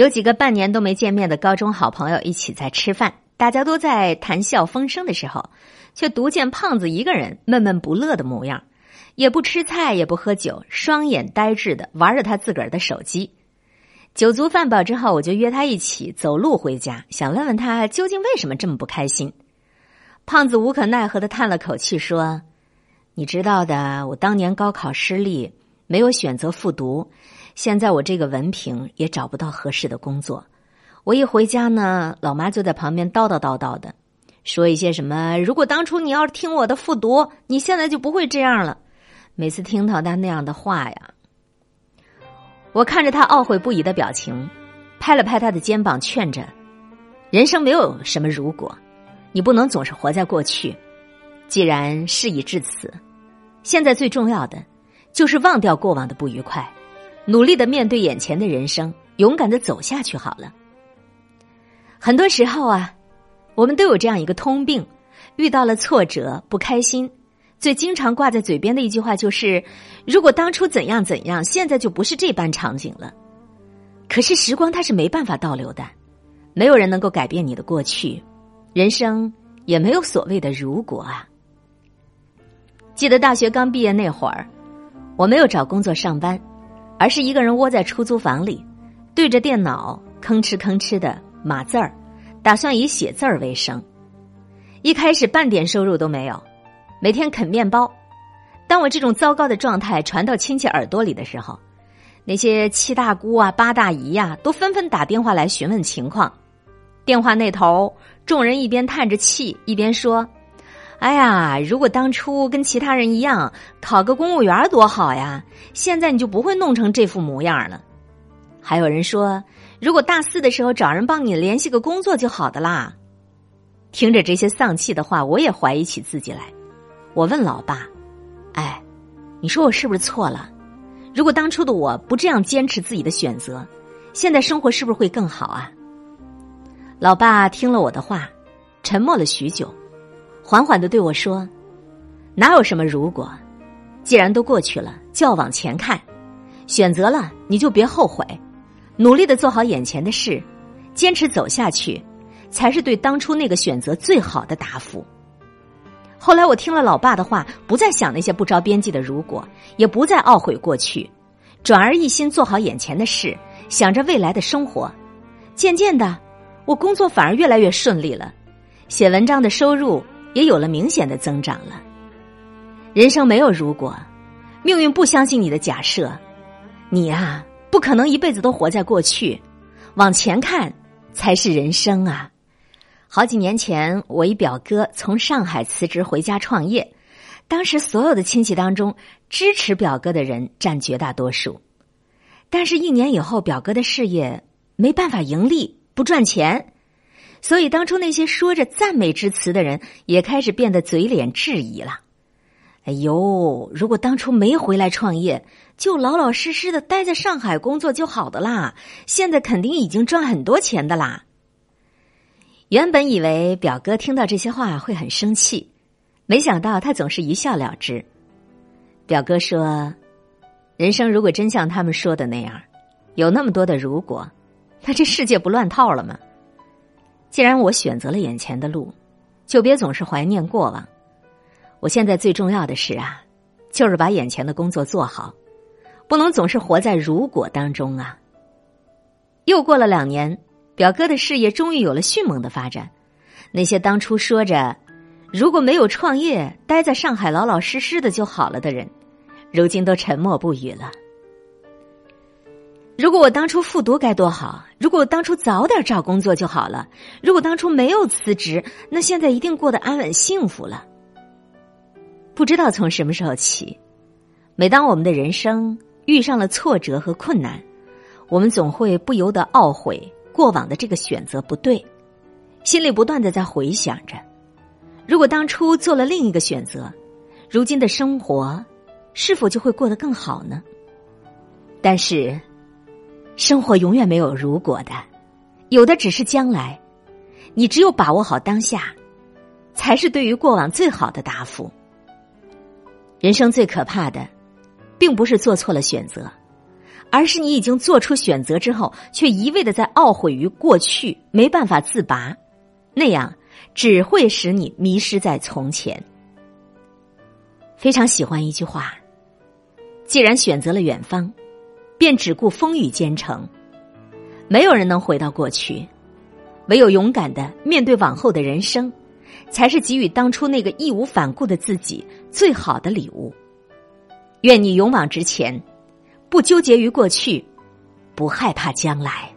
有几个半年都没见面的高中好朋友一起在吃饭，大家都在谈笑风生的时候，却独见胖子一个人闷闷不乐的模样，也不吃菜，也不喝酒，双眼呆滞的玩着他自个儿的手机。酒足饭饱之后，我就约他一起走路回家，想问问他究竟为什么这么不开心。胖子无可奈何的叹了口气说：“你知道的，我当年高考失利，没有选择复读。”现在我这个文凭也找不到合适的工作，我一回家呢，老妈就在旁边叨叨叨叨的，说一些什么：“如果当初你要是听我的复读，你现在就不会这样了。”每次听到他那样的话呀，我看着他懊悔不已的表情，拍了拍他的肩膀，劝着：“人生没有什么如果，你不能总是活在过去。既然事已至此，现在最重要的就是忘掉过往的不愉快。”努力的面对眼前的人生，勇敢的走下去好了。很多时候啊，我们都有这样一个通病：遇到了挫折、不开心，最经常挂在嘴边的一句话就是“如果当初怎样怎样，现在就不是这般场景了。”可是时光它是没办法倒流的，没有人能够改变你的过去，人生也没有所谓的如果啊。记得大学刚毕业那会儿，我没有找工作上班。而是一个人窝在出租房里，对着电脑吭哧吭哧的码字儿，打算以写字儿为生。一开始半点收入都没有，每天啃面包。当我这种糟糕的状态传到亲戚耳朵里的时候，那些七大姑啊、八大姨呀，都纷纷打电话来询问情况。电话那头，众人一边叹着气，一边说。哎呀，如果当初跟其他人一样考个公务员多好呀！现在你就不会弄成这副模样了。还有人说，如果大四的时候找人帮你联系个工作就好的啦。听着这些丧气的话，我也怀疑起自己来。我问老爸：“哎，你说我是不是错了？如果当初的我不这样坚持自己的选择，现在生活是不是会更好啊？”老爸听了我的话，沉默了许久。缓缓的对我说：“哪有什么如果？既然都过去了，就要往前看。选择了，你就别后悔，努力的做好眼前的事，坚持走下去，才是对当初那个选择最好的答复。”后来我听了老爸的话，不再想那些不着边际的如果，也不再懊悔过去，转而一心做好眼前的事，想着未来的生活。渐渐的，我工作反而越来越顺利了，写文章的收入。也有了明显的增长了。人生没有如果，命运不相信你的假设，你呀不可能一辈子都活在过去，往前看才是人生啊！好几年前，我一表哥从上海辞职回家创业，当时所有的亲戚当中，支持表哥的人占绝大多数。但是，一年以后，表哥的事业没办法盈利，不赚钱。所以，当初那些说着赞美之词的人，也开始变得嘴脸质疑了。哎呦，如果当初没回来创业，就老老实实的待在上海工作就好的啦，现在肯定已经赚很多钱的啦。原本以为表哥听到这些话会很生气，没想到他总是一笑了之。表哥说：“人生如果真像他们说的那样，有那么多的如果，那这世界不乱套了吗？”既然我选择了眼前的路，就别总是怀念过往。我现在最重要的事啊，就是把眼前的工作做好，不能总是活在如果当中啊。又过了两年，表哥的事业终于有了迅猛的发展。那些当初说着如果没有创业，待在上海老老实实的就好了的人，如今都沉默不语了。如果我当初复读该多好！如果我当初早点找工作就好了。如果当初没有辞职，那现在一定过得安稳幸福了。不知道从什么时候起，每当我们的人生遇上了挫折和困难，我们总会不由得懊悔过往的这个选择不对，心里不断的在回想着：如果当初做了另一个选择，如今的生活是否就会过得更好呢？但是。生活永远没有如果的，有的只是将来。你只有把握好当下，才是对于过往最好的答复。人生最可怕的，并不是做错了选择，而是你已经做出选择之后，却一味的在懊悔于过去，没办法自拔，那样只会使你迷失在从前。非常喜欢一句话：既然选择了远方，便只顾风雨兼程。没有人能回到过去，唯有勇敢的面对往后的人生，才是给予当初那个义无反顾的自己最好的礼物。愿你勇往直前。不纠结于过去，不害怕将来。